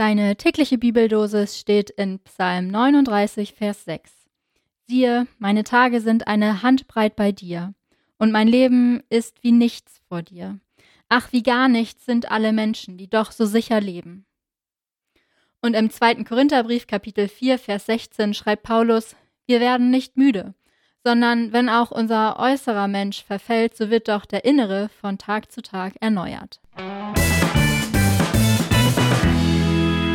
Deine tägliche Bibeldosis steht in Psalm 39, Vers 6. Siehe, meine Tage sind eine Handbreit bei dir, und mein Leben ist wie nichts vor dir. Ach, wie gar nichts sind alle Menschen, die doch so sicher leben. Und im zweiten Korintherbrief, Kapitel 4, Vers 16, schreibt Paulus, wir werden nicht müde, sondern wenn auch unser äußerer Mensch verfällt, so wird doch der innere von Tag zu Tag erneuert.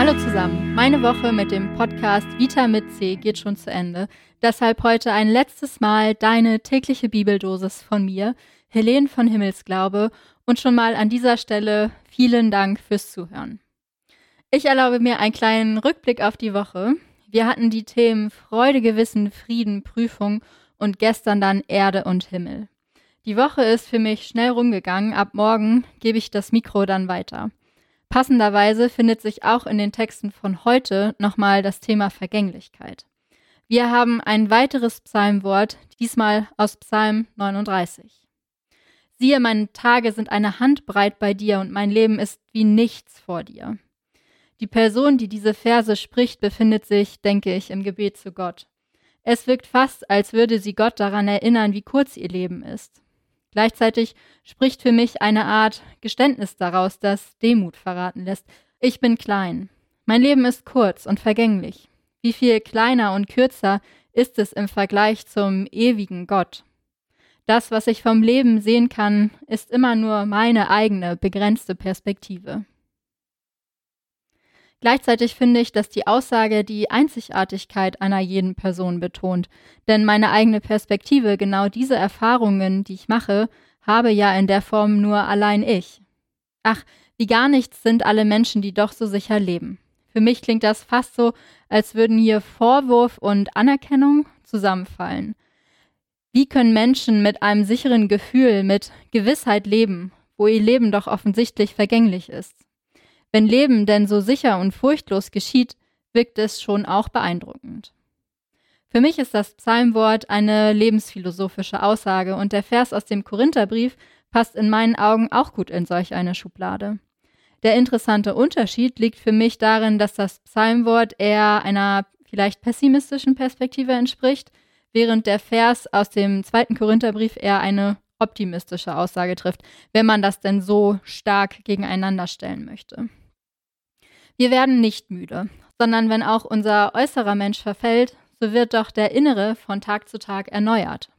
Hallo zusammen, meine Woche mit dem Podcast Vita mit C geht schon zu Ende. Deshalb heute ein letztes Mal deine tägliche Bibeldosis von mir, Helene von Himmelsglaube, und schon mal an dieser Stelle vielen Dank fürs Zuhören. Ich erlaube mir einen kleinen Rückblick auf die Woche. Wir hatten die Themen Freude, Gewissen, Frieden, Prüfung und gestern dann Erde und Himmel. Die Woche ist für mich schnell rumgegangen. Ab morgen gebe ich das Mikro dann weiter. Passenderweise findet sich auch in den Texten von heute nochmal das Thema Vergänglichkeit. Wir haben ein weiteres Psalmwort, diesmal aus Psalm 39. Siehe, meine Tage sind eine Handbreit bei dir und mein Leben ist wie nichts vor dir. Die Person, die diese Verse spricht, befindet sich, denke ich, im Gebet zu Gott. Es wirkt fast, als würde sie Gott daran erinnern, wie kurz ihr Leben ist. Gleichzeitig spricht für mich eine Art Geständnis daraus, das Demut verraten lässt. Ich bin klein. Mein Leben ist kurz und vergänglich. Wie viel kleiner und kürzer ist es im Vergleich zum ewigen Gott? Das, was ich vom Leben sehen kann, ist immer nur meine eigene begrenzte Perspektive. Gleichzeitig finde ich, dass die Aussage die Einzigartigkeit einer jeden Person betont, denn meine eigene Perspektive, genau diese Erfahrungen, die ich mache, habe ja in der Form nur allein ich. Ach, wie gar nichts sind alle Menschen, die doch so sicher leben. Für mich klingt das fast so, als würden hier Vorwurf und Anerkennung zusammenfallen. Wie können Menschen mit einem sicheren Gefühl, mit Gewissheit leben, wo ihr Leben doch offensichtlich vergänglich ist? Wenn Leben denn so sicher und furchtlos geschieht, wirkt es schon auch beeindruckend. Für mich ist das Psalmwort eine lebensphilosophische Aussage und der Vers aus dem Korintherbrief passt in meinen Augen auch gut in solch eine Schublade. Der interessante Unterschied liegt für mich darin, dass das Psalmwort eher einer vielleicht pessimistischen Perspektive entspricht, während der Vers aus dem zweiten Korintherbrief eher eine optimistische Aussage trifft, wenn man das denn so stark gegeneinander stellen möchte. Wir werden nicht müde, sondern wenn auch unser äußerer Mensch verfällt, so wird doch der innere von Tag zu Tag erneuert.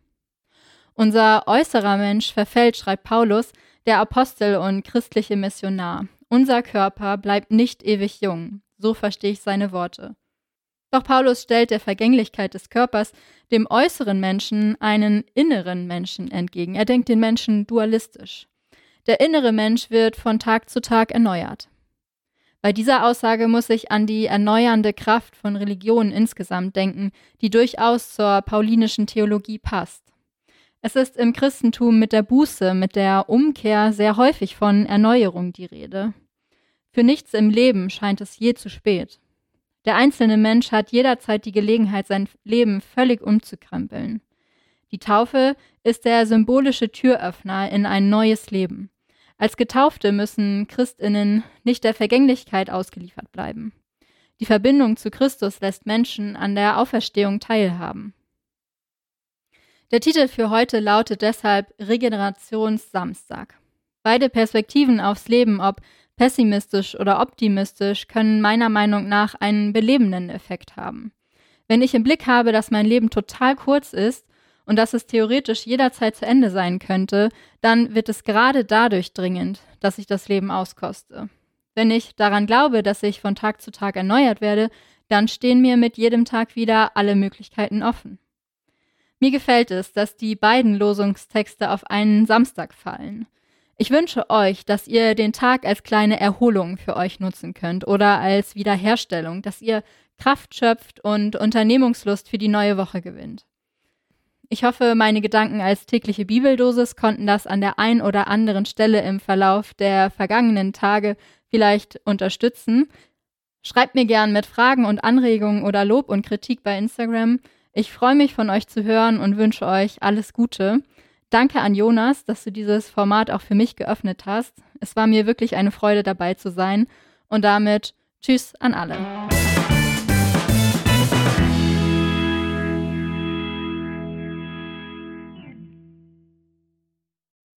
Unser äußerer Mensch verfällt, schreibt Paulus, der Apostel und christliche Missionar. Unser Körper bleibt nicht ewig jung, so verstehe ich seine Worte. Doch Paulus stellt der Vergänglichkeit des Körpers dem äußeren Menschen einen inneren Menschen entgegen. Er denkt den Menschen dualistisch. Der innere Mensch wird von Tag zu Tag erneuert. Bei dieser Aussage muss ich an die erneuernde Kraft von Religionen insgesamt denken, die durchaus zur paulinischen Theologie passt. Es ist im Christentum mit der Buße, mit der Umkehr sehr häufig von Erneuerung die Rede. Für nichts im Leben scheint es je zu spät. Der einzelne Mensch hat jederzeit die Gelegenheit, sein Leben völlig umzukrempeln. Die Taufe ist der symbolische Türöffner in ein neues Leben. Als Getaufte müssen Christinnen nicht der Vergänglichkeit ausgeliefert bleiben. Die Verbindung zu Christus lässt Menschen an der Auferstehung teilhaben. Der Titel für heute lautet deshalb Regenerationssamstag. Beide Perspektiven aufs Leben, ob pessimistisch oder optimistisch, können meiner Meinung nach einen belebenden Effekt haben. Wenn ich im Blick habe, dass mein Leben total kurz ist und dass es theoretisch jederzeit zu Ende sein könnte, dann wird es gerade dadurch dringend, dass ich das Leben auskoste. Wenn ich daran glaube, dass ich von Tag zu Tag erneuert werde, dann stehen mir mit jedem Tag wieder alle Möglichkeiten offen. Mir gefällt es, dass die beiden Losungstexte auf einen Samstag fallen. Ich wünsche euch, dass ihr den Tag als kleine Erholung für euch nutzen könnt oder als Wiederherstellung, dass ihr Kraft schöpft und Unternehmungslust für die neue Woche gewinnt. Ich hoffe, meine Gedanken als tägliche Bibeldosis konnten das an der ein oder anderen Stelle im Verlauf der vergangenen Tage vielleicht unterstützen. Schreibt mir gern mit Fragen und Anregungen oder Lob und Kritik bei Instagram. Ich freue mich von euch zu hören und wünsche euch alles Gute. Danke an Jonas, dass du dieses Format auch für mich geöffnet hast. Es war mir wirklich eine Freude dabei zu sein. Und damit Tschüss an alle.